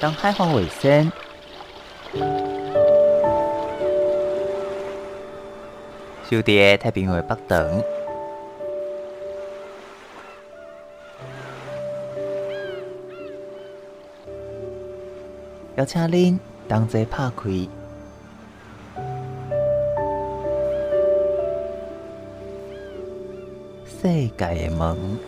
当海防卫生，就伫太平洋北端，邀请您同齐拍开世界的门。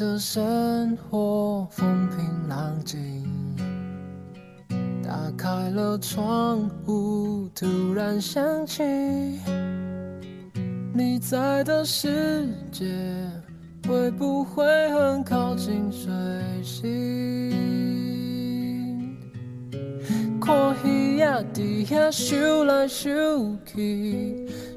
着生活风平浪静。打开了窗户，突然想起你在的世界，会不会很靠近水星？看鱼仔在遐游来游去，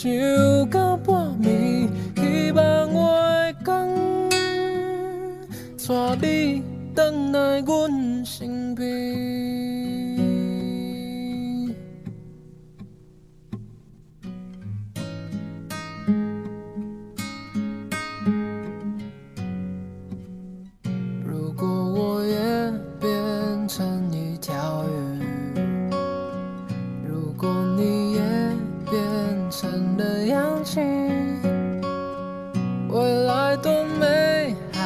想到半暝，希望我的带你回来阮身边。未来多美好。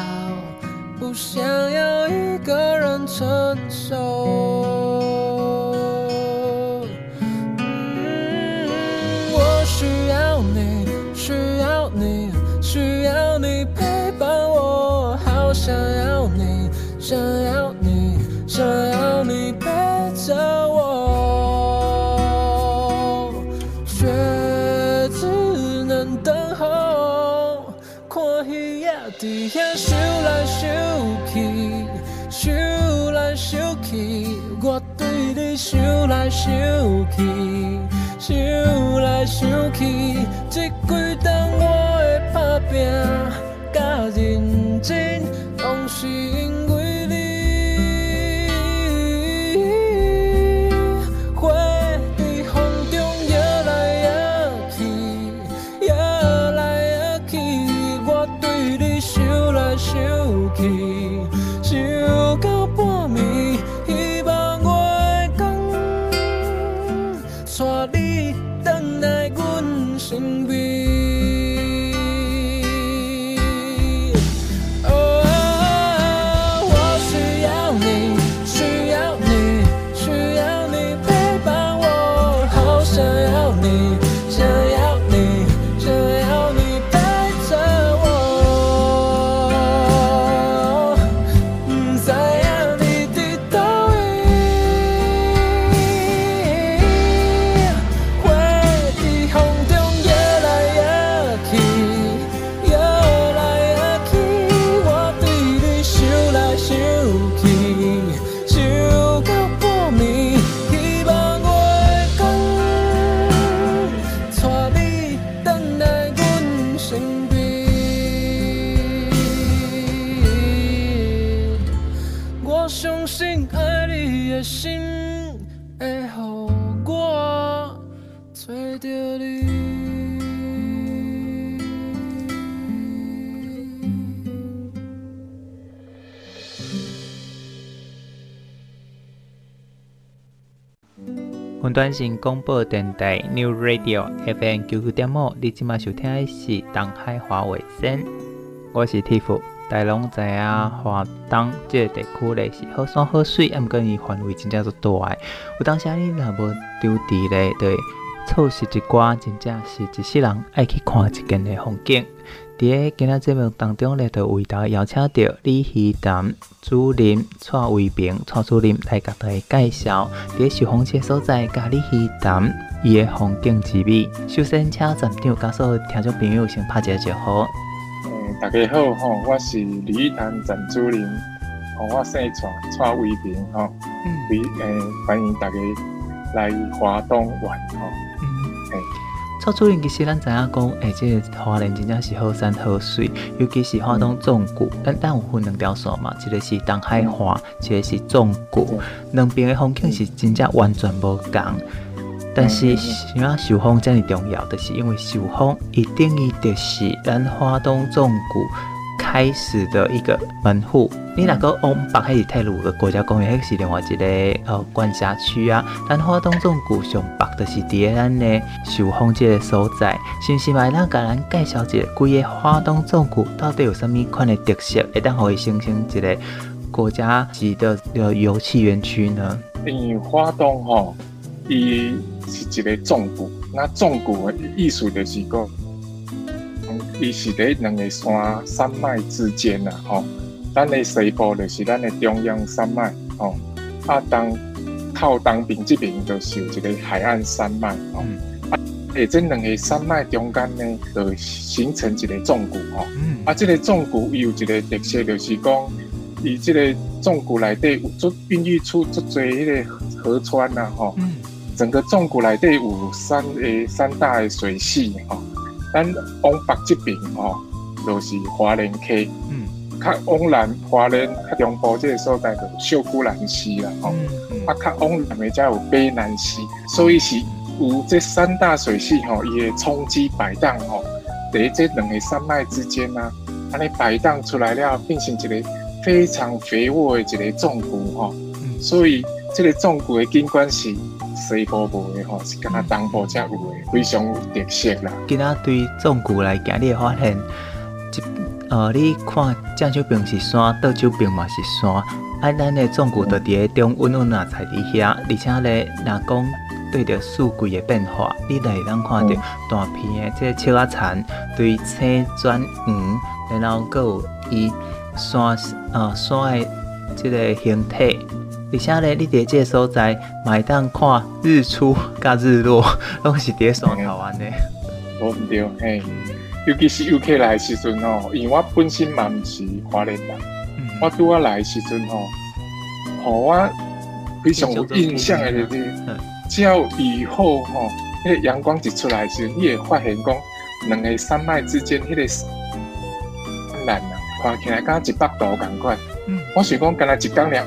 不想要一个人承受。嗯，我需要你，需要你，需要你陪伴我，好想要你，想要想去，想来想去，云端新广播电台 New Radio FM 九九点五，你即马收听的是东海华卫星，我是 Tiff。大家拢知影，华东这个地区咧是好山好水，毋过伊范围真正足大。有当时你若无丢伫咧，对，错失一寡，真正是一世人爱去看一见的风景。伫个今仔节目当中咧，就为大家邀请到李希潭主任蔡伟平蔡主任来甲大家介绍伫个受访者所在，甲李希潭伊个风景之美。首先，请站长甲所有听众朋友先拍一个招呼。嗯，大家好吼，我是李希潭站主任，吼，我姓蔡蔡伟平吼，嗯，诶，欢迎大家来华东玩吼。蔡主任其实咱知影讲，诶、欸，这个花莲真正是好山好水，尤其是花东纵谷，咱咱有分两条线嘛，一个是东海花，一个是纵谷，两边的风景是真正完全无同。但是啥受风这么重要，就是因为受风一定伊就是咱花东纵谷。开始的一个门户，你那个往北还是太鲁的国家公园，迄是另外一个呃管辖区啊？咱花东纵谷上北就是伫咱的受风这个所在，是不是嘛？咱甲咱介绍一下，规个花东纵谷到底有啥物款的特色，会当互伊形成一个国家级的呃游憩园区呢？因为花东吼，伊是一个纵谷，那纵谷的意思就是讲。伊是伫两个山山脉之间呐，吼，咱的西部就是咱的中央山脉，吼，啊东靠东边这边就是有一个海岸山脉，吼，啊，诶，这两个山脉中间呢，就形成一个纵谷，吼，啊，这个纵谷有一个特色，就是讲，伊这个纵谷内底有足孕育出足侪迄个河川呐，吼，嗯。整个纵谷内底有三诶三大的水系，吼。咱往北这边吼，就是华莲溪。嗯，较往南华莲较中部这个所在就是秀姑峦溪啦。吼、嗯嗯，啊，较往南的才有卑南溪。所以是有这三大水系吼，伊会冲击摆荡吼，在这两个山脉之间啊，安尼摆荡出来了，变成一个非常肥沃的一个纵谷吼。嗯，所以这个纵谷的景观是。西部无的吼，是敢若东部才有的，非常有特色啦。今仔对纵谷来讲，你会发现，一呃，你看正手边是山，倒手边嘛是山，啊，咱的纵谷就伫个中温温啊，在伫遐，而且咧，若讲对着四季的变化，你就会当看到大片的即个树仔田，对青转黄，然后阁有伊山呃山的即个形体。而且咧，你伫这个所在，买当看日出甲日落，拢是伫山头安尼。无毋对，嘿，尤其是游客来时阵吼，因为我本身嘛毋是花莲人，嗯、我拄我来时阵吼，互我非常有印象的就是，只要雨后吼，迄、那个阳光一出来时，你会发现讲，两个山脉之间迄个山蓝啊，看起来敢一百度共款。嗯，我想讲，敢若一工了。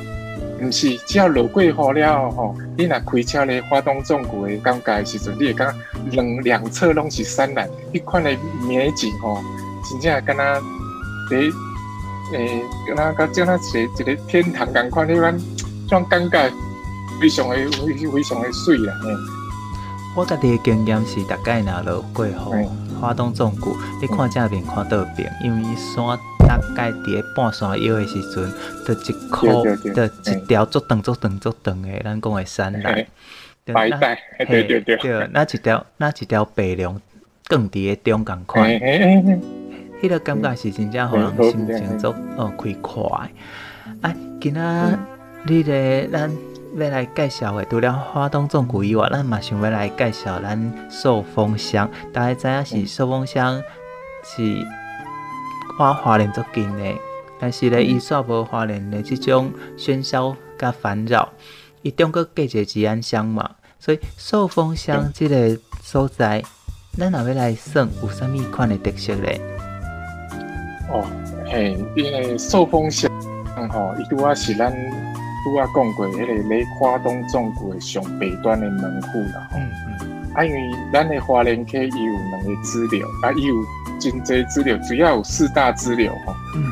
毋是，只要落过雨了吼，你若开车咧，花东纵谷的感觉的时阵，你会感觉两两侧拢是山岚，迄款的美景吼，真正敢若伫诶，敢若甲这样一个一个天堂共款，迄款种感觉非常的非非常的水啦。我家己的经验是，大概若落过雨，花东纵谷，你看正面看倒边，因为山。大概伫咧半山腰的时阵，就一箍，就一条足长足长足长的，咱讲的山岚。白带，对对对。那一条，那一条白龙，更伫个中共款。迄个感觉是真正互人心情足哦开快。啊，今仔你咧，咱要来介绍的，除了花东纵谷以外，咱嘛想要来介绍咱寿丰乡。大家知影是寿丰乡是。花花莲足近的，但是咧，伊煞无花莲的这种喧嚣甲烦扰，伊中国隔一个吉安乡嘛，所以寿丰乡即个所在，咱若要来算有啥物款的特色咧？哦，嘿，因为寿丰乡吼，伊拄啊是咱拄啊讲过迄个咧花东纵谷的上北端的门户啦，吼、嗯嗯，啊，因为咱的花莲溪伊有两个支流，啊，伊有。真济支流，主要有四大支流吼，嗯，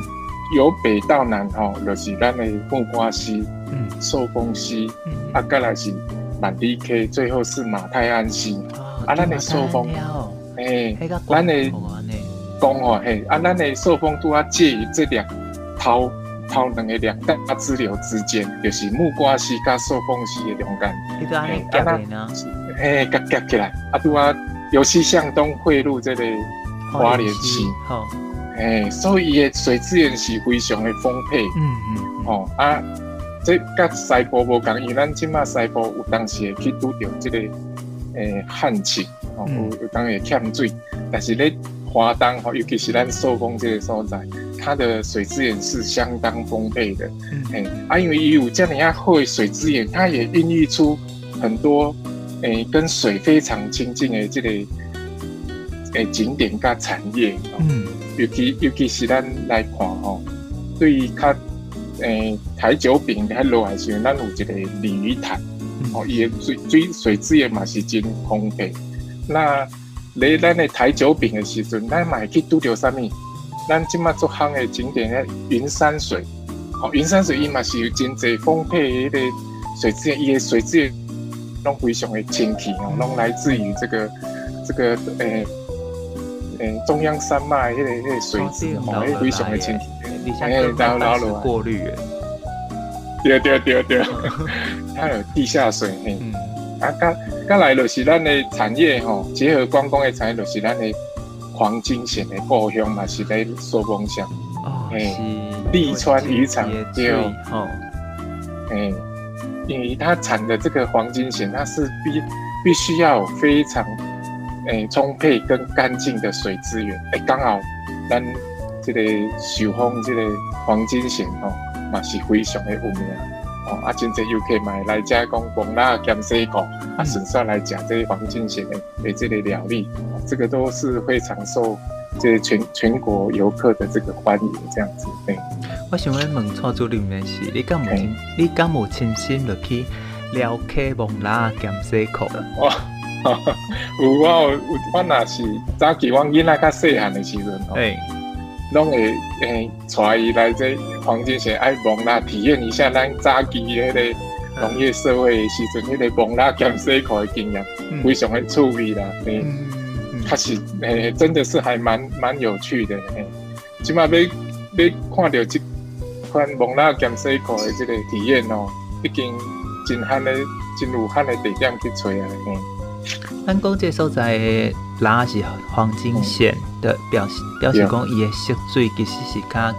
由北到南吼，就是咱的木瓜溪、嗯，寿丰溪，嗯，啊，再来是板栗 K，最后是马太安溪。哦、啊，咱的受风，哎，咱的讲吼，嘿，啊，咱的受风都啊介于这两头头两个两大支流之间，就是木瓜溪跟受风溪的中间。你都安尼夹的呢？嘿，夹夹起来，啊，都啊尤其向东汇入这个花莲溪。好，哎，所以伊的水资源是非常的丰沛。嗯嗯，嗯。哦啊。这甲西部无共，因为咱即马西部有当时会去拄着这个诶旱情，吼、嗯，有有当会欠水，但是咧华东吼，尤其是咱寿丰这个所在，它的水资源是相当丰沛的。嗯，诶，啊，因为伊有这样样好的水资源，它也孕育出很多诶跟水非常亲近的这个诶景点甲产业。嗯，尤其尤其是咱来看吼，对于较。诶，台九饼喺落来时，咱有一个鲤鱼潭，哦，伊的水水水资源嘛是真丰沛。那咧咱的台九饼的时阵，咱嘛会去拄着啥物？咱即马做行的景点咧，云山水，哦，云山水伊嘛是有真济丰沛的迄个水资源，伊的水资源拢非常的清气哦，拢来自于这个这个诶诶中央山脉迄个迄个水质哦，非常的清气。哎，然后然后过滤诶，对对对对，它有地下水嘿。嗯，啊，刚刚来就是咱的产业吼，结合观光的产业，就是咱的黄金线的故乡嘛，是在寿丰乡。哦，是。利川渔场对哦。哎，因为它产的这个黄金线，它是必必须要有非常诶充沛跟干净的水资源。哎，刚好咱。这个寿丰这个黄金线吼，嘛是非常的有名哦。啊，真济游客嘛来这讲崩拉咸水果，啊，顺便来讲这个黄金线的的这个料理，这个都是非常受这个全全国游客的这个欢迎。这样子，对。我想问问蔡主任的是，你敢有你敢有亲身落去撩客崩拉咸水果？哇，有我有我那是早期我囡仔较细汉的时阵哦。拢会诶，带伊来这黄金线爱蒙啦体验一下咱早期迄个农业社会的时阵，迄个蒙啦咸水库的经验，非常的趣味啦。诶，确实诶，真的是还蛮蛮有趣的。诶，起码要要看到这款蒙啦咸水库的这个体验哦，已经真罕的真有罕的地点去找啊。咱讲这所在。拉是黄金线的表示，表示讲伊的色水其实是较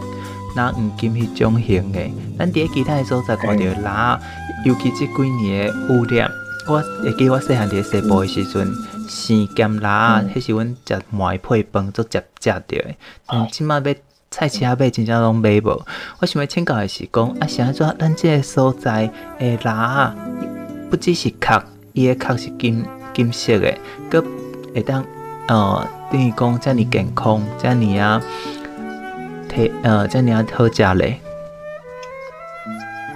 那黄金迄种型的。咱伫其他的所在看到拉，尤其即几年的污染，我会记我细汉伫西部的时阵，生咸拉，迄是阮食糜配饭做食食着的。嗯，即马要菜市仔买，真正拢买无。我想要请教的是讲，啊，是安怎咱即个所在的拉，不只是壳，伊的壳是金金色的，搁。会当呃，等于讲遮尔健康，遮尔啊，体呃，遮尔啊好食嘞。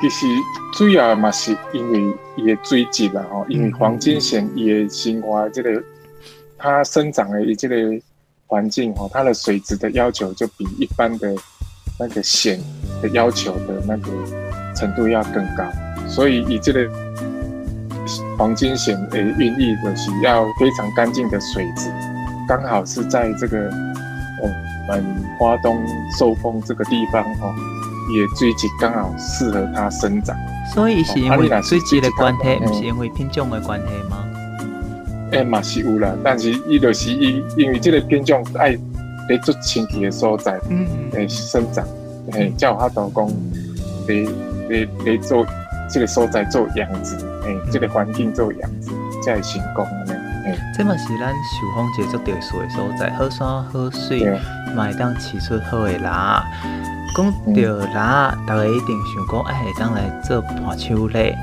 其实主要嘛是因为伊的水质啦吼，因为黄金线伊的生活这个它生长的这个环境吼，它的水质的要求就比一般的那个线的要求的那个程度要更高，所以以这个。黄金线诶，孕育的是要非常干净的水质，刚好是在这个我们花东受风这个地方哦，也最近刚好适合它生长。所以是因为水质的关系，不是因为品种的关系吗？诶，嘛是有啦，但是伊就是因因为这个品种爱在做清气的所在，嗯诶生长，诶叫它老公来来来做这个所在做养殖。诶，这个环境做养殖，才会成功这嘛是咱寿丰一个足特殊的所在，好山好水，嘛会当饲出好的啦。讲到啦，大家一定想讲，哎，会当来做伴手礼。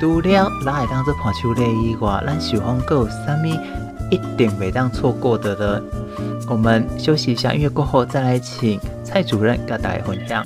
除了拉会当做伴手礼以外，咱寿丰阁有啥物一定袂当错过的呢？我们休息一下，音乐过后再来请蔡主任跟大家分享。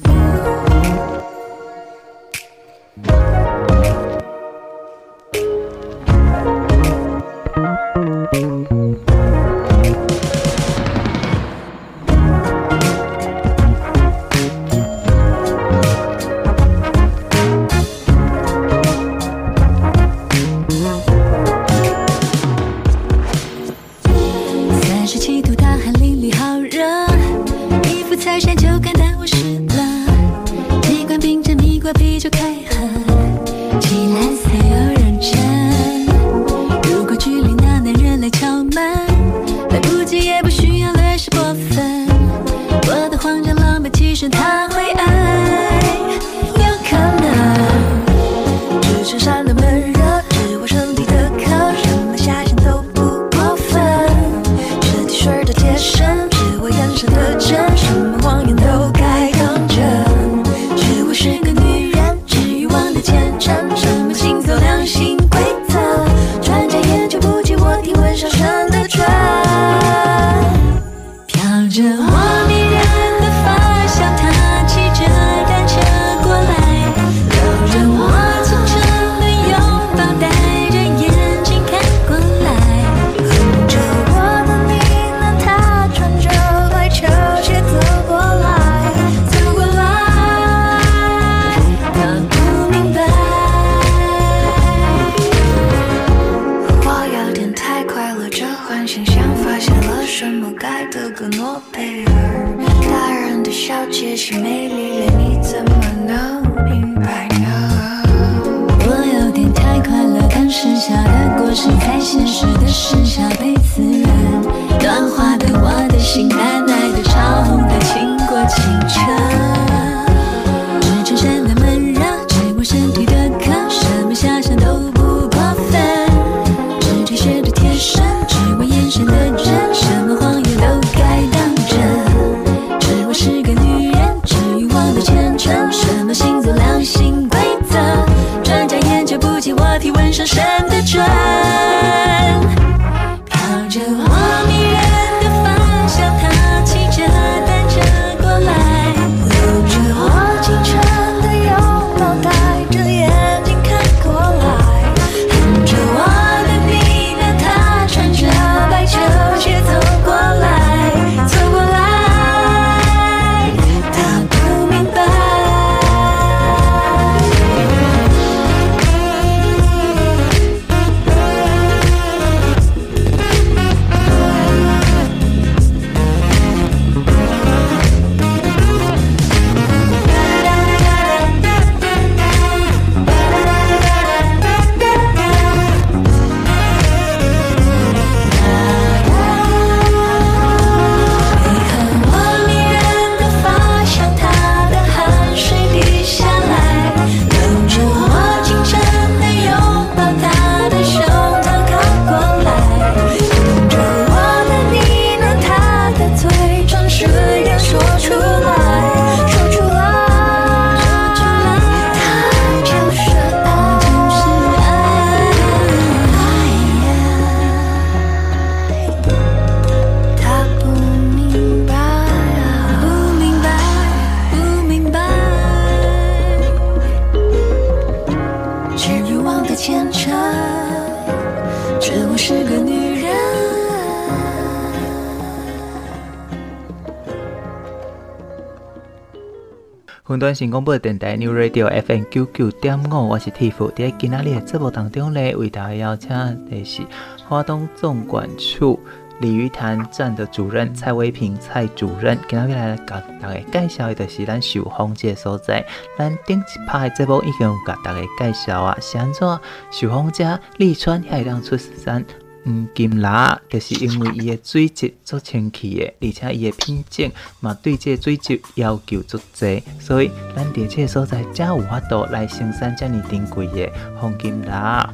云端新广播电台 New Radio FM 九九点五，我是 Tiff。在今仔日的节目当中呢，为大家邀请的是华东总管处鲤鱼潭站的主任蔡威平蔡主任，今仔日来甲大家介绍的就是咱秀峰这个所在。咱顶一拍的节目已经有甲大家介绍啊，是安怎秀峰这利川还会当出山。黄金蜡就是因为伊的水质足清气的，而且伊的品种嘛对这个水质要求足侪，所以咱伫这个所在才有法度来生产这么珍贵的黄金蜡。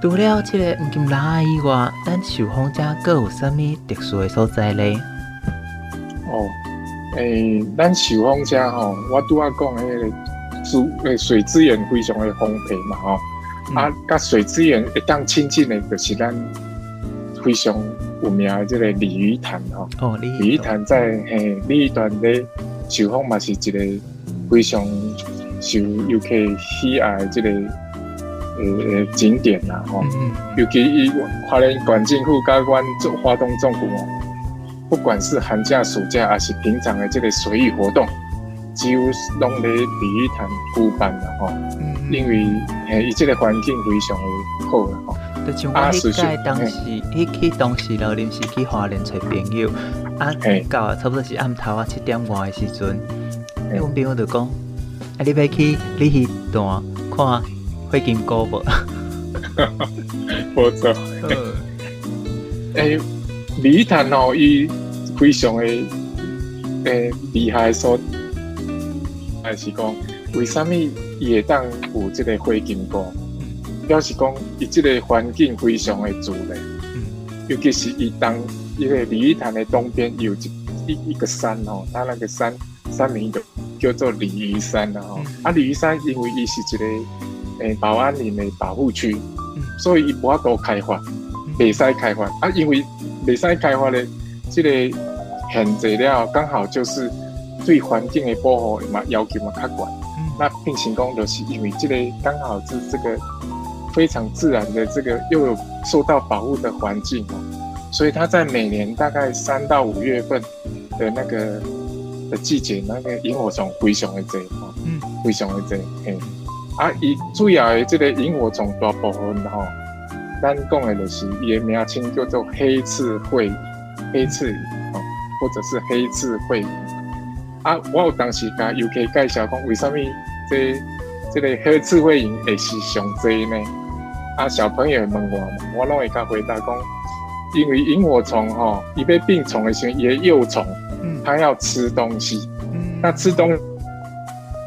除了这个黄金蜡以外，咱秀峰这阁有啥物特殊的所在咧？哦，诶、咱秀峰这吼，我拄仔讲迄个资诶水资源非常的丰沛嘛，吼。啊，甲水资源会当亲近的，就是咱非常有名的这个鲤鱼潭吼。哦，鲤鱼潭在嘿鲤鱼潭咧，秀峰嘛是一个非常受游客喜爱的这个呃呃景点啦吼。嗯，尤其伊花莲县政府甲阮做花东纵谷哦，不管是寒假暑假还是平常的这个随意活动，几乎拢咧鲤鱼潭举办啦吼。嗯。因为诶，伊这个环境非常的好啦吼。就像我迄届当时，迄去当时了临时去华联找朋友，啊，到啊差不多是暗头啊七点外的时阵，诶，阮朋友就讲，啊，你要去你迄段看火金菇无？无错。诶，鲤鱼潭哦，伊非常的诶厉害所，还是讲为什么？伊会当有这个火金菇，表示讲伊这个环境非常的自然，尤其是伊当一个鲤鱼潭的东边有一一一个山哦，它那个山山名就叫做鲤鱼山了吼。啊，鲤鱼山因为伊是一个诶保安林的保护区，所以伊无法度开发，未使开发。啊，因为未使开发的这个限制了，刚好就是对环境的保护嘛要求嘛较悬。那并行宫就是因为这个刚好是这个非常自然的这个又有受到保护的环境哦，所以它在每年大概三到五月份的那个的季节，那个萤火虫非常的多哈，嗯，非常的多嘿。啊，伊主要的这个萤火虫大部分哈，咱讲的就是伊的名称叫做黑刺喙，黑刺蚁哦。或者是黑刺会。啊，我有当时甲 UK 介绍讲，为什么这这个黑刺会营会是上济呢？啊，小朋友问我嘛，我拢会甲回答讲，因为萤火虫吼，伊被病虫的时候，伊的幼虫，嗯，它要吃东西，嗯，那吃东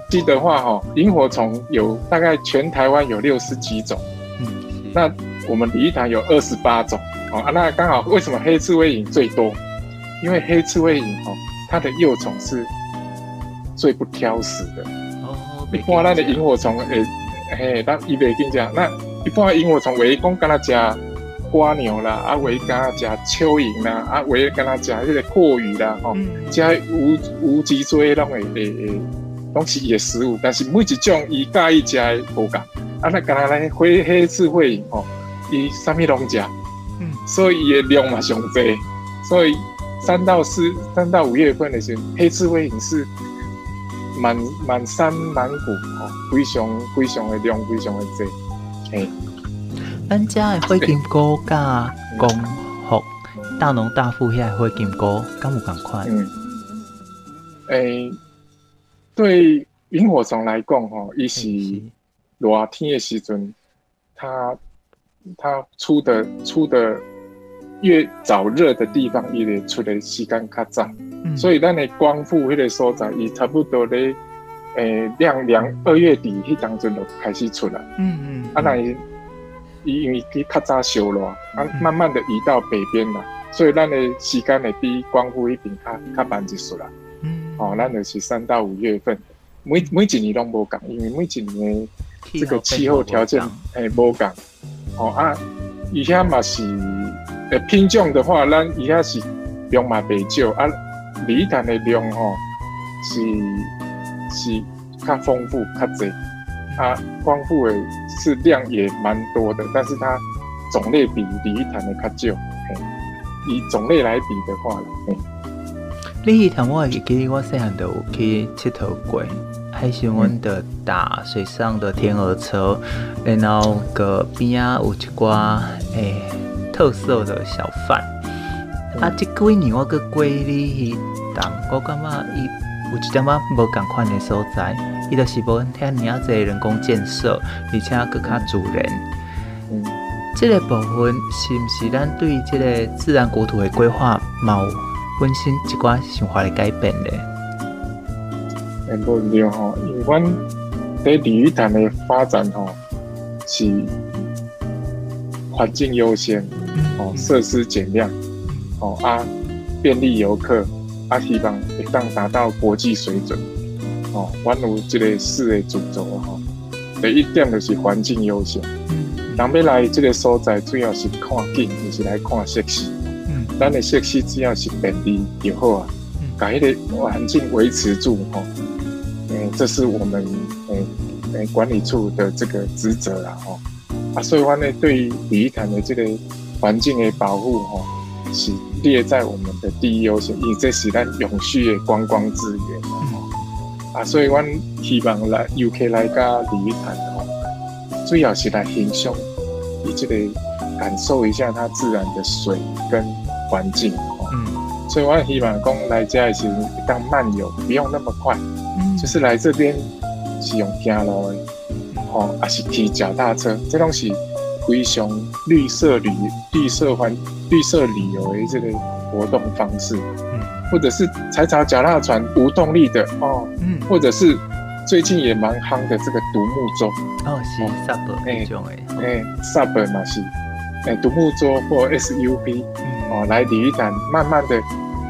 西的话，吼，萤火虫有大概全台湾有六十几种，嗯，那我们鲤鱼潭有二十八种，哦，啊，那刚好为什么黑刺会营最多？因为黑刺会营吼，它的幼虫是最不挑食的，哦，一般咱的萤火虫，会，嘿，咱伊袂跟讲，那一般萤火虫围攻跟他食瓜牛啦，啊，围跟他食蚯蚓啦，啊，围跟他食迄个蛞蝓啦，吼、嗯，加无无脊椎拢会会会拢是伊的食物，但是每一种伊介意食的无共，啊，那跟他来灰黑刺会营吼，伊啥物拢食，嗯，所以伊的量嘛上济，所以三到四、三到五月份的时候，黑刺会营是。满满山满谷哦，非常非常的亮，非常的多。嘿，咱家的火金菇甲光复大农大富遐火金菇敢有共款？嗯，诶、欸，对萤火虫来讲吼，伊是热天的时阵，它它出的出的越早热的地方，伊会出来时间较早。所以，咱的光复迄个所在，伊差不多咧，诶、欸，亮亮二月底迄当阵就开始出来。嗯嗯。啊，那伊伊因为伊较早收落，啊，慢慢的移到北边了，所以咱的时间会比光复迄边较较慢一数啦。嗯。哦，咱就是三到五月份，每每一年拢无共，因为每一年的这个气候条件诶无共。哦啊，以前嘛是品种的话，咱以前是用嘛白酒啊。鲤鱼潭的量吼是是较丰富较侪，啊，光复的是量也蛮多的，但是它种类比鲤鱼潭的较少，以种类来比的话，鲤鱼潭我会记得我细汉有去佚佗过，还是阮的打水上的天鹅车，然后个边啊有一寡诶、特色的小贩。啊，这几年我去过哩，当我感觉伊有一点仔无共款的所在，伊就是无遐尔仔侪人工建设，而且佫较自然。嗯，这个部分是毋是咱对这个自然国土的规划，有本身一寡想法的改变咧？诶，无对吼，因为阮对鲤鱼潭的发展吼是环境优先，哦，设施减量。哦啊，便利游客，啊希望会当达到国际水准。哦，阮有这个四个主轴哈，第一点就是环境优先。嗯，人要来这个所在，主要是看景，就是来看设施。嗯，咱的设施只要是便利就好啊，把迄个环境维持住哈。嗯，这是我们诶诶管理处的这个职责啦哈。啊，所以阮呢对于鲤鱼潭的这个环境的保护哦。是列在我们的第一优先，因为这是咱永续的观光资源、嗯、啊，所以阮希望来 UK 来加鲤鱼潭哦，最好是来欣赏，以这个感受一下它自然的水跟环境哦。嗯，所以我希望讲来这里是当慢游，不用那么快，嗯，就是来这边是用走路的，哦，还是骑脚踏车，这东西非常绿色旅绿色环。绿色旅游的这个活动方式，嗯，或者是踩踩脚踏船无动力的。哦，嗯，或者是最近也蛮夯的这个独木舟。哦，是 SUP 那种诶，诶，SUP 嘛是，诶，独木舟或 SUP，哦，来鲤鱼潭，慢慢的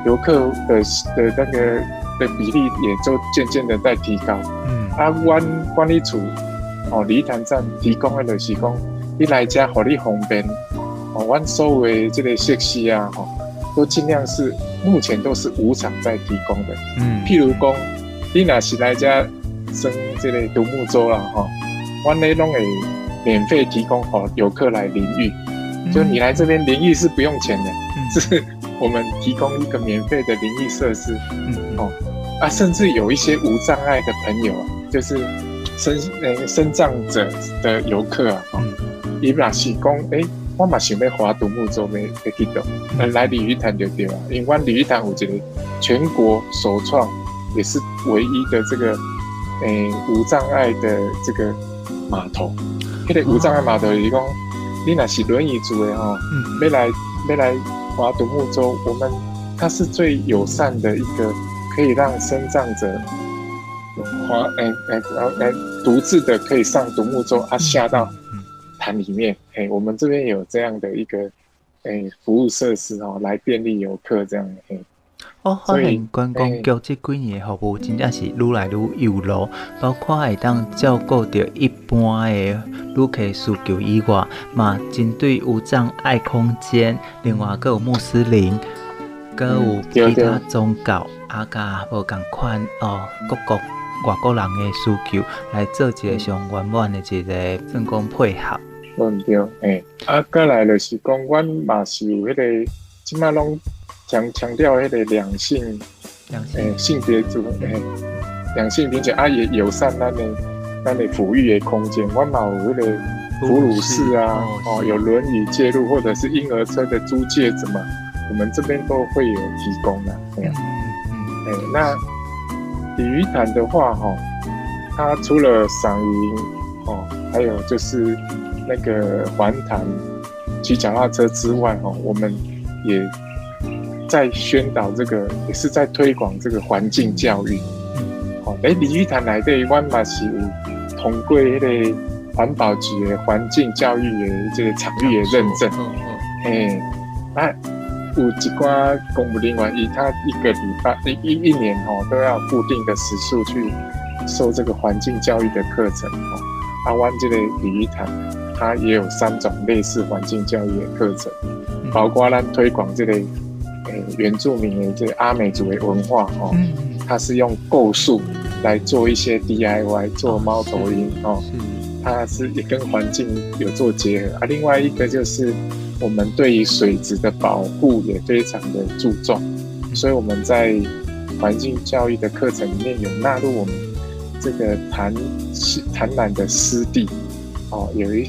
游客的的那个的比例也就渐渐的在提高，嗯，阿湾管理处哦，鲤鱼潭站提供的就是讲，你来家好你方便。哦，阮所有的这个设施啊，吼，都尽量是目前都是无偿在提供的。嗯，譬如讲，你若是来遮生这个独木舟啦，吼，阮呢拢会免费提供好游客来淋浴，嗯，就你来这边淋浴是不用钱的，嗯，是我们提供一个免费的淋浴设施。嗯，哦，啊，甚至有一些无障碍的朋友啊，就是身呃身障者的游客啊，嗯，伊若是讲诶。我嘛想要划独木舟，要要去到，来鲤鱼潭就对了，因为我鲤鱼潭有一个全国首创，也是唯一的这个诶、无障碍的这个码头。迄、个无障碍码头是讲，你若是轮椅族的吼，嗯，要来要来划独木舟，我们它是最友善的一个，可以让身障者划诶诶然后来独自的可以上独木舟啊下到。潭里面，哎，我们这边有这样的一个，哎，服务设施哦，来便利游客这样，哎。哦，发现观光局这几年的服务真正是愈来愈有路，包括会当照顾到一般的旅客需求以外，嘛针对无障碍空间，另外还有穆斯林，还有其他宗教，啊甲无共款哦，各国外国人的需求来做一个上圆满的一个成功配合。对对，诶、欸，啊，过来就是讲，阮嘛是有迄个，即马拢强强调迄个两性，两性，诶、欸，性别主，诶、欸，两性并且啊也友善咱的咱的抚育的空间，阮嘛有迄个哺乳室啊，哦，哦有轮椅介入或者是婴儿车的租借怎么，我们这边都会有提供的，这样，诶、嗯。欸，那鲤鱼潭的话，哈，它除了赏鱼，哦，还有就是。那个环潭骑脚踏车之外，哈，我们也在宣导这个，也是在推广这个环境教育。好，哎，鲤鱼潭来对湾马是通过那个环保局的环境教育的这个场域的认证。嗯嗯哎，啊，有一寡公务人员，以他一个礼拜一一一年哦，都要固定的时数去受这个环境教育的课程。哦，阿湾这个鲤鱼潭。它也有三种类似环境教育的课程，包括咱推广这个诶、欸、原住民的这个阿美族的文化哦，它是用构树来做一些 DIY 做猫头鹰哦，它是也跟环境有做结合啊。另外一个就是我们对于水质的保护也非常的注重，所以我们在环境教育的课程里面有纳入我们这个潭潭南的湿地哦，有一。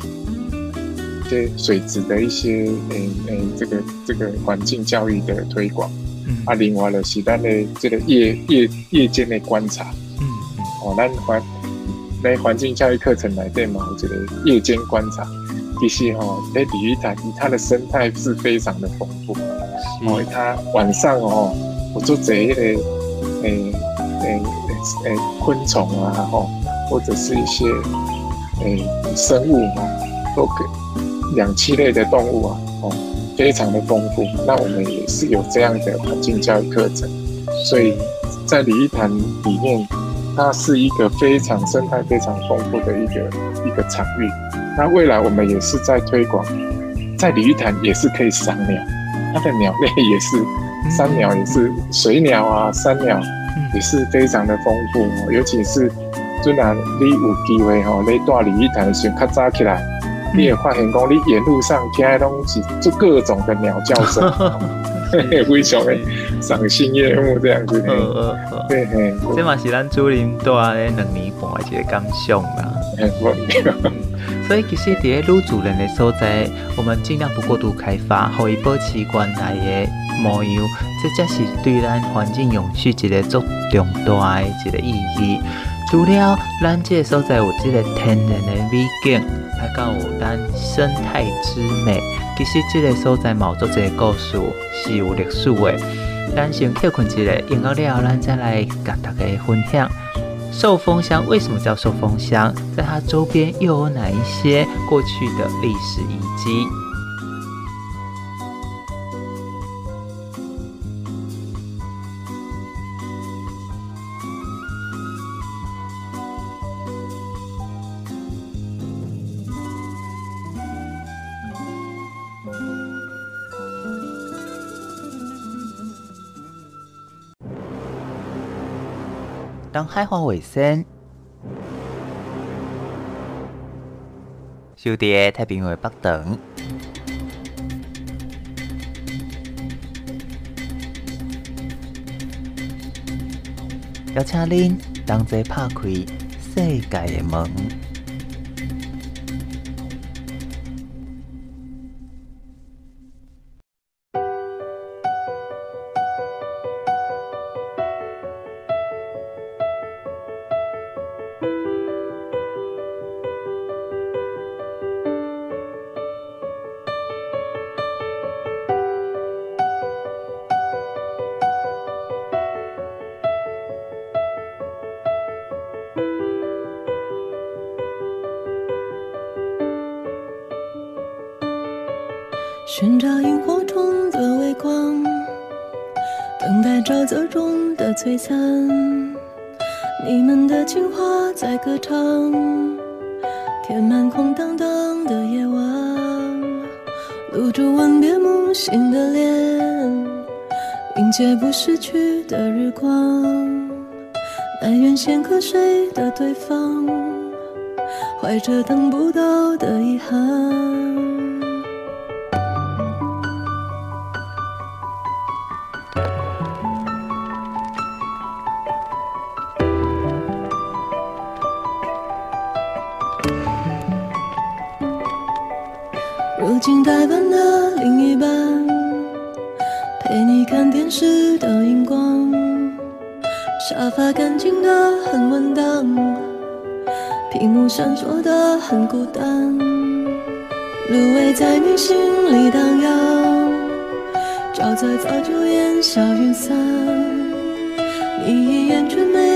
些水质的一些诶诶、这个这个环境教育的推广，嗯，啊，另外就是咱的这个夜夜夜间的观察，嗯嗯，哦，咱环咱环境教育课程来对嘛，我觉得夜间观察，其实哈，在鲤鱼潭，它的生态是非常的丰富，哦，它晚上哦，我做这一类诶诶诶昆虫啊，吼，或者是一些诶、欸、生物嘛，都可以。两栖类的动物啊，哦，非常的丰富。那我们也是有这样的环境教育课程，所以在鲤鱼潭里面，它是一个非常生态非常丰富的一个一个场域。那未来我们也是在推广，在鲤鱼潭也是可以赏鸟，它的鸟类也是山鸟，也是水鸟啊，山鸟也是非常的丰富。尤其是，就拿你有机会哈，你到鲤鱼潭的时候，较早起来。你也发现讲，你沿路上听的东西，就各种的鸟叫声，非常的赏心悦目这样子。呃呃呃，对嘿，这嘛是咱竹林住啊两年半的一个感想啦。所以其实伫个女主人的所在，我们尽量不过度开发，可以保持原来的模样，这才是对咱环境永续一个足重大的一个意义。除了咱这个所在有这个天然的美景，还有咱生态之美，其实这个所在嘛有这个故事是有历史的。咱先休困一下，然后了后咱再来跟大家分享寿丰乡为什么叫寿丰乡，在它周边又有哪一些过去的历史遗迹。当海花卫生，小弟太平洋北等，邀请您同齐拍开世界的门。怀着等不到的遗憾。幕闪烁的很孤单，芦苇在你心里荡漾，沼泽早就烟消云散，你一眼却没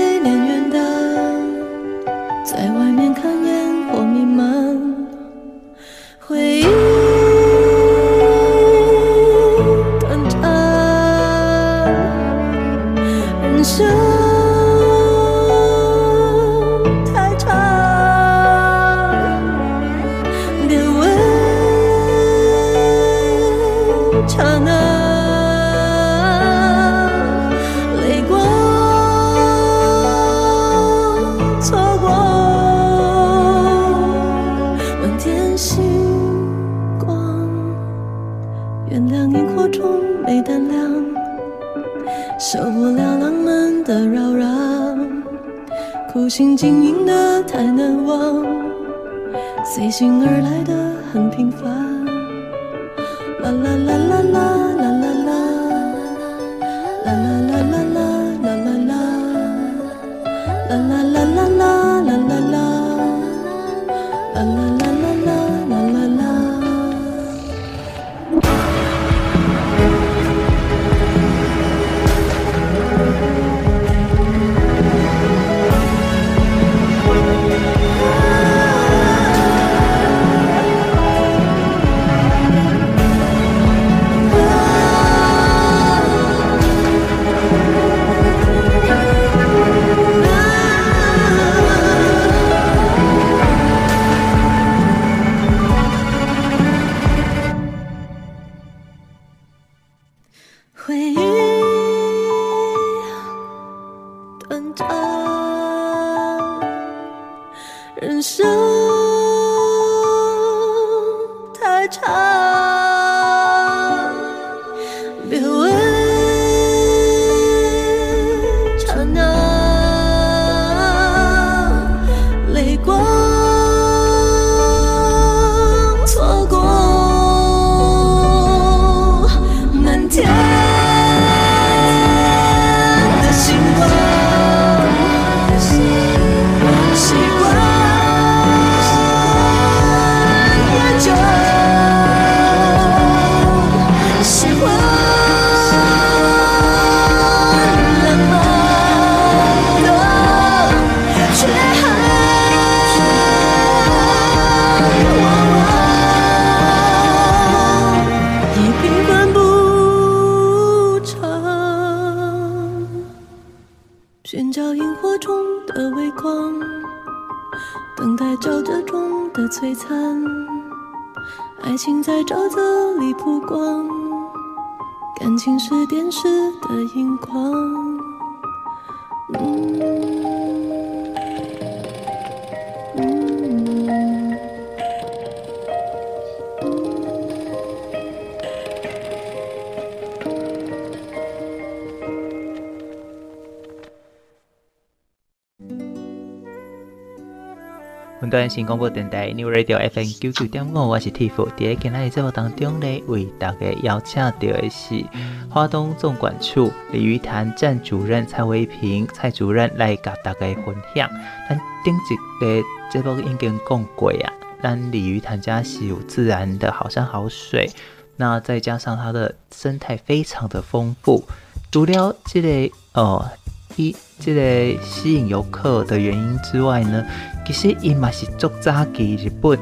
云端新广播电台 New Radio FM 九九点五，我是 Tiff。在今日节目当中呢，为大家邀请到的是花东纵管处鲤鱼潭站主任蔡维平蔡主任来甲大家分享。咱顶一个节目已经讲过啊，咱鲤鱼潭家是有自然的好山好水，那再加上它的生态非常的丰富，除了这个哦。一这个吸引游客的原因之外呢，其实伊嘛是足早期日本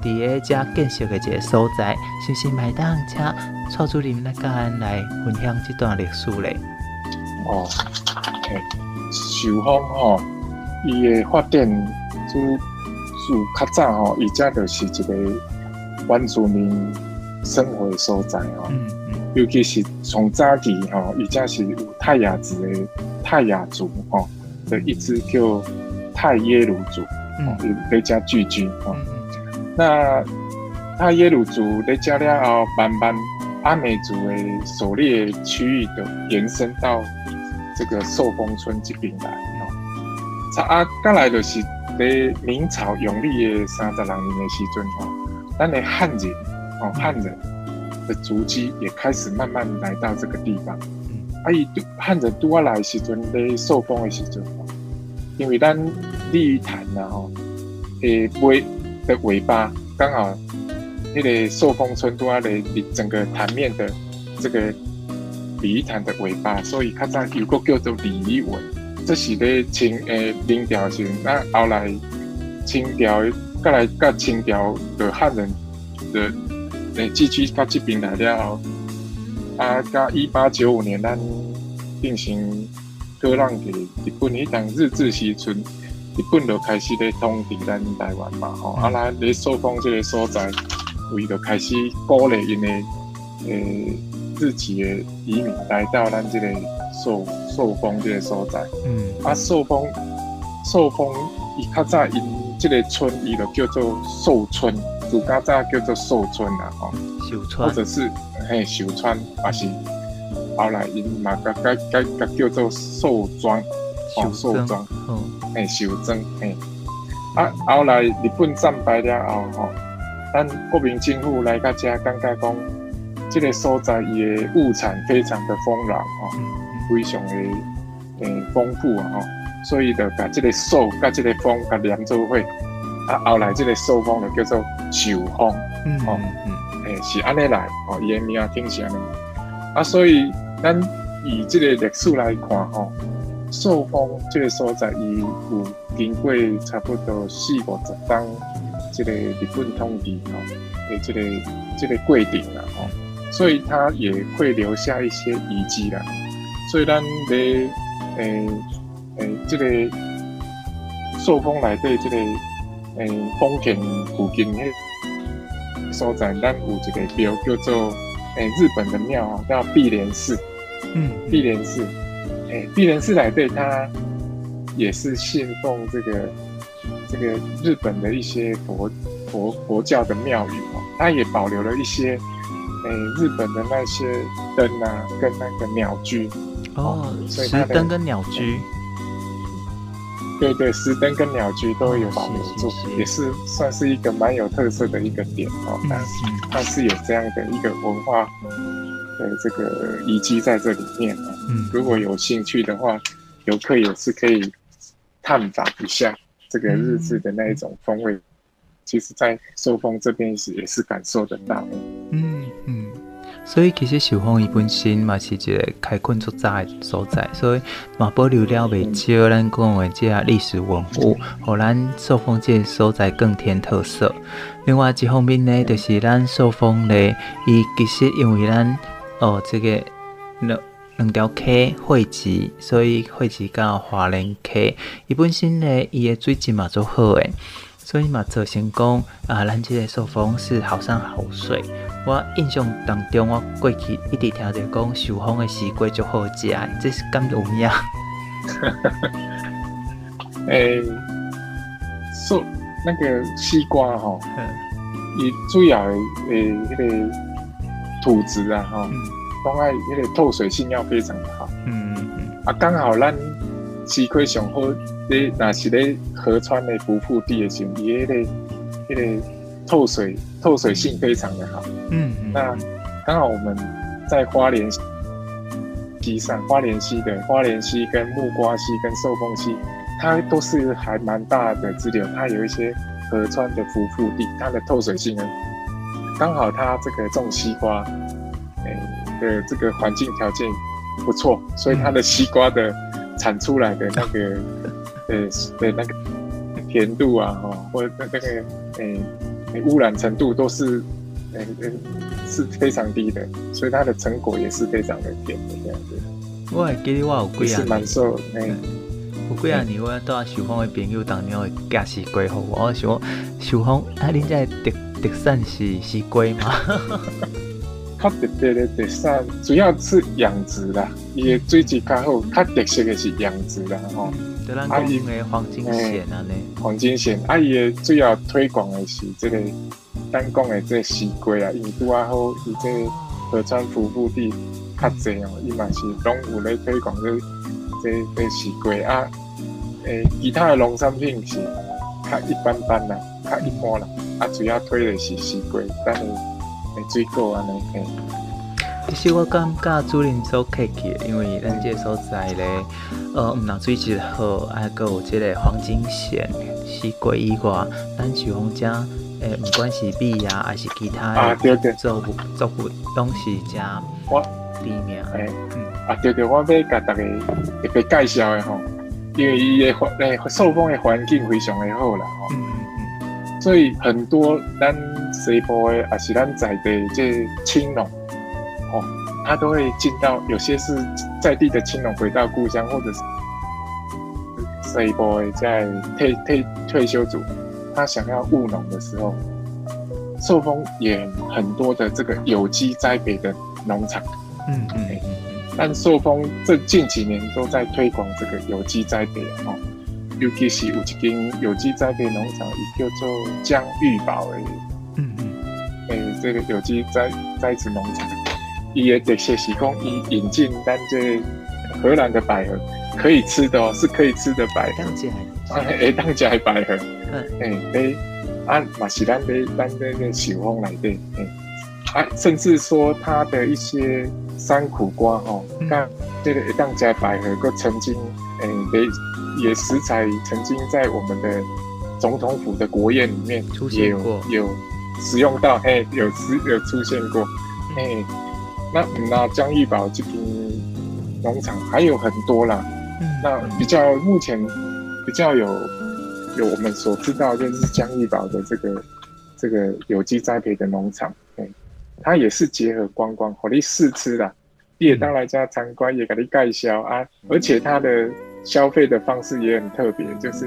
伫个遮建设的一个所在，是不是麦当请蔡主任来甲咱来分享这段历史咧？哦，寿丰吼，伊的发展自自较早吼，伊遮就是一个原住民生活的所在吼。嗯嗯。尤其是从早期吼，伊遮是有泰雅族的泰雅族哦的一支叫泰耶鲁族，哦，在家聚居哦。那泰耶鲁族在遮了后，慢慢阿美族的狩猎区域的延伸到这个寿丰村这边来吼。啊，再来就是在明朝永历的三十六年的时阵哦，咱的汉人哦，汉人的足迹也开始慢慢来到这个地方。啊，伊汉人拄啊来时阵咧受风的时阵，因为咱鲤鱼潭呐吼，诶尾的尾巴刚好那个受风村拄啊来整个潭面的这个鲤鱼潭的尾巴，所以较早有个叫做鲤鱼尾。这是咧清诶明朝时，那后来清朝再来甲清朝的汉人的诶聚居到这边来了后，啊，到一八九五年咱进行割让给日本，迄当日治时阵，日本就开始咧统治咱台湾嘛，吼、嗯，啊来咧受封这个所在，伊就开始鼓励因诶诶自己的移民来到咱这个受受封这个所在，嗯，啊受封受封伊较早因这个村伊就叫做寿村，自较早叫做寿村啦，吼，寿村，或者是嘿寿川，也是。后来因嘛改改改改叫做寿庄，哦寿庄，嗯，诶寿庄，诶，啊后来日本战败了后吼，咱国民政府来到遮感觉讲，这个所在伊的物产非常的丰饶吼，非常的诶丰富啊吼，所以就把这个寿甲这个丰甲连做伙，啊后来这个寿丰就叫做寿丰，嗯嗯嗯，诶是安尼来，哦伊的名听起来，啊所以。咱以这个历史来看吼，寿丰这个所在，伊有经过差不多四五十当这个日本统治吼的这个这个过程啦吼，所以它也会留下一些遗迹啦。所以咱咧诶诶这个寿丰内底这个诶丰田附近诶所在，咱有一个庙叫做。诶、欸，日本的庙啊，叫碧莲寺。嗯，碧莲寺，诶、欸，碧莲寺来对，它也是信奉这个这个日本的一些佛佛佛教的庙宇哦。它也保留了一些诶、欸、日本的那些灯啊，跟那个鸟居哦，石灯跟鸟居。对对，石灯跟鸟居都有保留住，是是是也是算是一个蛮有特色的一个点哦。但是它是有这样的一个文化的这个遗迹在这里面哦。嗯，如果有兴趣的话，游客也是可以探访一下这个日治的那一种风味。其实，在寿丰这边是也是感受得到。嗯嗯。所以其实寿丰伊本身嘛是一个开垦出早的所在，所以嘛保留了袂少咱讲的这历史文物，互咱寿丰这个所在更添特色。另外一方面呢，就是咱寿丰咧，伊其实因为咱哦这个两两条溪汇集，所以汇集到华林溪，伊本身咧伊的水质嘛足好诶。所以嘛，造成讲啊，咱这个寿丰是好山好水。我印象当中，我过去一直听着讲寿丰的西瓜就好食，这是敢有影？诶，说那个西瓜哈，伊主要诶诶那个土质啊哈，讲爱那个透水性要非常的好。嗯嗯嗯。啊，刚好咱西瓜上好。咧，那是咧河川的浮腹地的时候，伊迄个迄个透水透水性非常的好。嗯，嗯，那刚好我们在花莲溪上，花莲溪的花莲溪跟木瓜溪跟寿丰溪，它都是还蛮大的支流，它有一些河川的浮腹地，它的透水性呢，刚好它这个种西瓜，诶、欸、的这个环境条件不错，所以它的西瓜的产出来的那个。呃，对那个甜度啊，哈，或者那那个，诶、污染程度都是，呃、欸、是非常低的，所以它的成果也是非常的甜的这样子。我还记得我有几啊，是蛮受，哎、欸，有几啊年我到啊寿丰的朋友当年会寄西瓜给我，我想寿丰啊，恁这特特产是西瓜吗？较特别的特产主要是养殖啦，伊的水质较好，较特色的是养殖啦吼。啊，因为黄金藓啊呢？黄金藓，啊伊的主要推广的是这个咱讲的这个西瓜啊，因为拄啊好，伊这个河川服务地较济哦，伊嘛是拢有咧推广这这这西瓜啊。诶，其他的农产品是较一般般啦，较一般啦，啊主要推的是西瓜，但是。水果啊，那其实我感觉主人所客气，因为咱这所在咧，呃，唔但水质好，还佫有即个黄金线、西瓜以外，咱寿丰遮，诶，不管是米啊，还是其他诶，对对，作物作物拢是遮我地名，诶，嗯，啊对对，我要甲大家特别介绍的吼，因为伊的环诶受风的环境非常的好啦，吼，嗯嗯，所以很多咱。西部的也是咱在地这青农，哦，他都会进到，有些是在地的青农回到故乡，或者是 C boy 在退退退休组，他想要务农的时候，寿丰也很多的这个有机栽培的农场，嗯嗯，但寿丰这近几年都在推广这个有机栽培，哦，尤其是有一间有机栽培农场，也叫做江玉宝诶，嗯嗯。诶、欸，这个有机栽栽植农场，伊也得学习讲，伊引进咱这荷兰的百合，可以吃的哦，是可以吃的百合。当家啊，诶，当家 的百合，嗯，诶，诶，啊，嘛是咱的咱的那寿丰来的，诶，啊，甚至说它的一些山苦瓜哦，那、嗯、这个当家百合，都曾经，诶，也也食材曾经在我们的总统府的国宴里面出现过，有。有使用到嘿，有出有出现过，嘿，那那江玉宝这边农场还有很多啦，那比较目前比较有有我们所知道就是江玉宝的这个这个有机栽培的农场，对，它也是结合观光，火力试吃的，你也当来家参观也给你盖销啊，而且它的消费的方式也很特别，就是。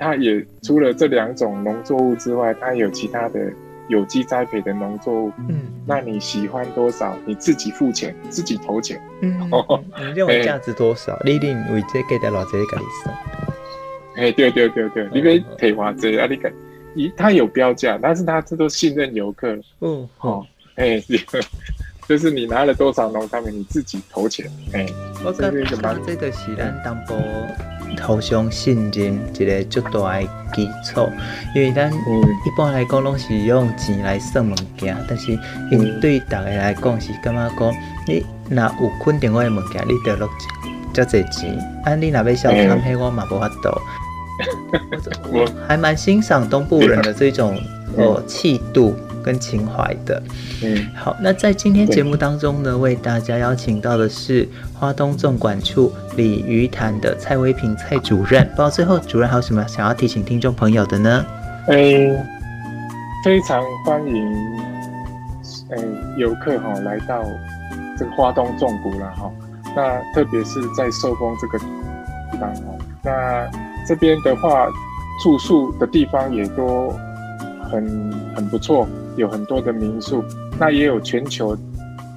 它也除了这两种农作物之外，它有其他的有机栽培的农作物。嗯，那你喜欢多少，你自己付钱，自己投钱。嗯，你认为价值多少？你认为这给的老这个意思。哎，对对对对，你可以退花这啊，你看，一他有标价，但是他这都信任游客。嗯，好，哎，就是你拿了多少农产品，你自己投钱。哎，我感觉这个是咱淡薄。互相信任一个最大的基础，因为咱一般来讲拢是用钱来算物件，但是因对大家来讲是感觉讲，你若有肯定我的物件，你得落遮济钱，啊，你若要小看嘿，我嘛无法度。我还蛮欣赏东部人的这种呃气度。跟情怀的，嗯，好，那在今天节目当中呢，为大家邀请到的是花东纵管处鲤鱼潭的蔡威平蔡主任。不知道最后主任还有什么想要提醒听众朋友的呢？诶、欸，非常欢迎诶游客哈来到这个花东纵谷了哈。那特别是在寿丰这个地方哈，那这边的话住宿的地方也都很很不错。有很多的民宿，那也有全球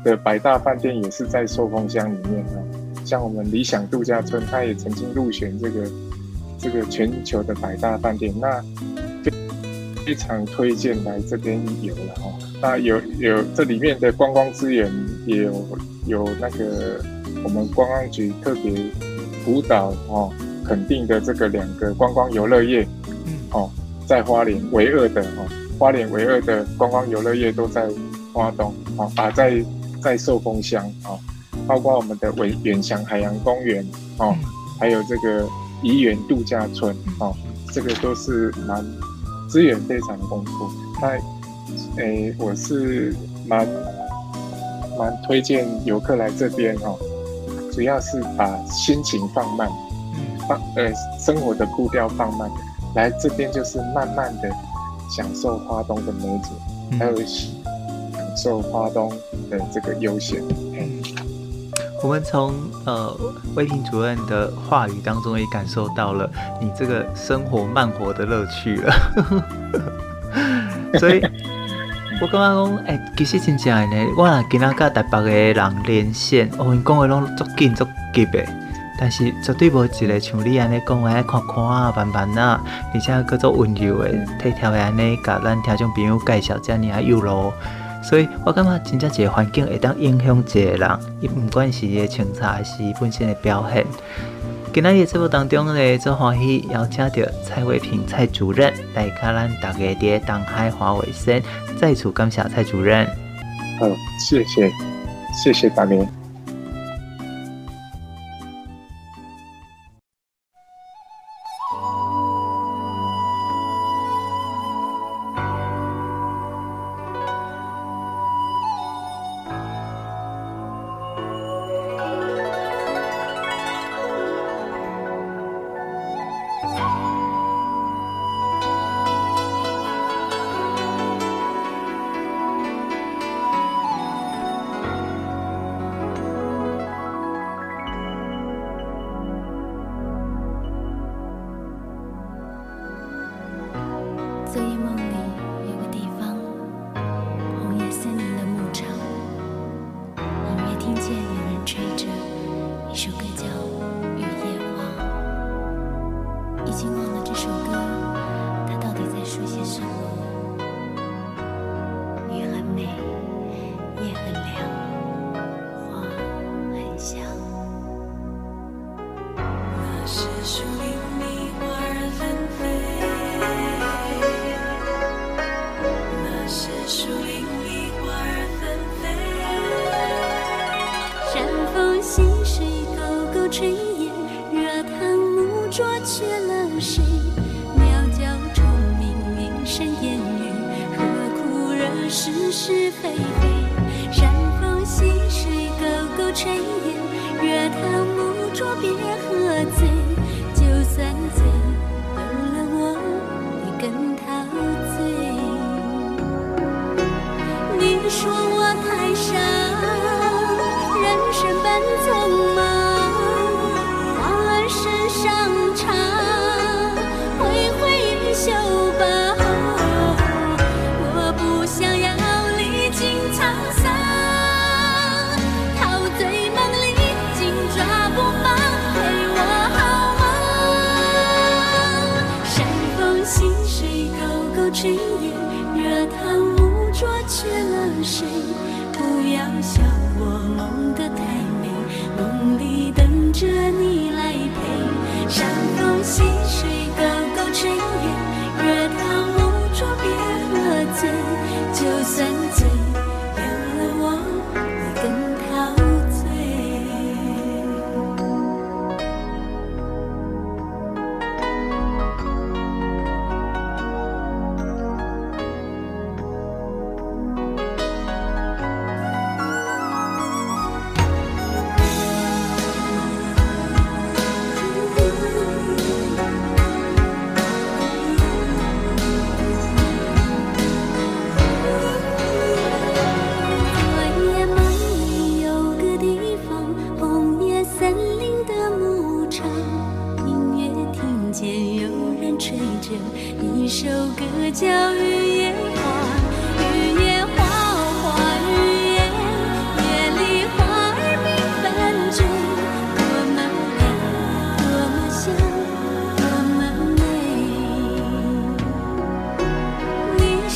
的百大饭店，也是在寿丰乡里面啊。像我们理想度假村，它也曾经入选这个这个全球的百大饭店，那非常推荐来这边游了哈。那有有这里面的观光资源，也有有那个我们观光局特别辅导哦肯定的这个两个观光游乐业，在花莲唯二的哦。花莲唯二的观光游乐业都在花东啊，啊，在在寿丰乡啊，包括我们的伟远翔海洋公园哦，还有这个怡园度假村哦，这个都是蛮资源非常丰富。那诶，我是蛮蛮推荐游客来这边哦，主要是把心情放慢，放呃生活的步调放慢，来这边就是慢慢的。享受花东的美景，嗯、还有享受花东的这个悠闲。嗯，我们从呃威平主任的话语当中也感受到了你这个生活慢活的乐趣了。所以，我感觉讲，哎、欸，其实真正的呢，我若今仔甲台北的人连线，哦，因讲的拢足紧足急的，但是绝对无一个像你安尼讲的，看看啊，慢慢啊，而且阁做温柔的、体贴的安尼，甲咱听众朋友介绍遮尔啊有路。所以我感觉真正一个环境会当影响一个人，伊毋管是伊的清采，还是本身的表现。今日节目当中呢，做欢喜邀请到蔡维平蔡主任来甲咱大家伫东海华尾山，再次感谢蔡主任。好，谢谢，谢谢大家。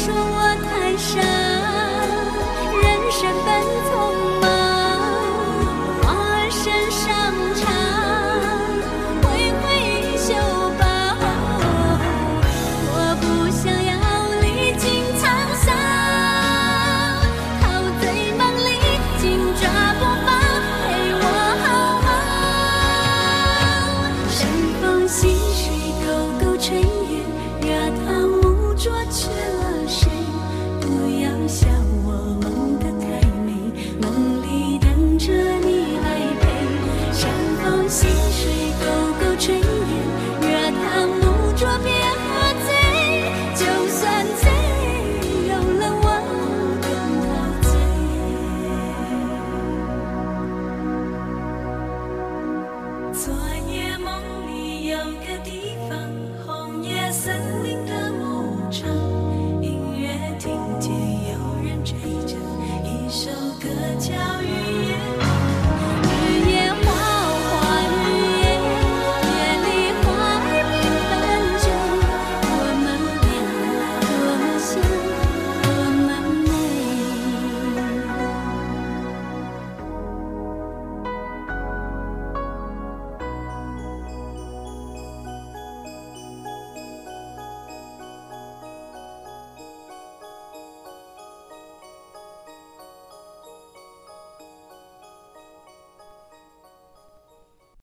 说我太傻人生本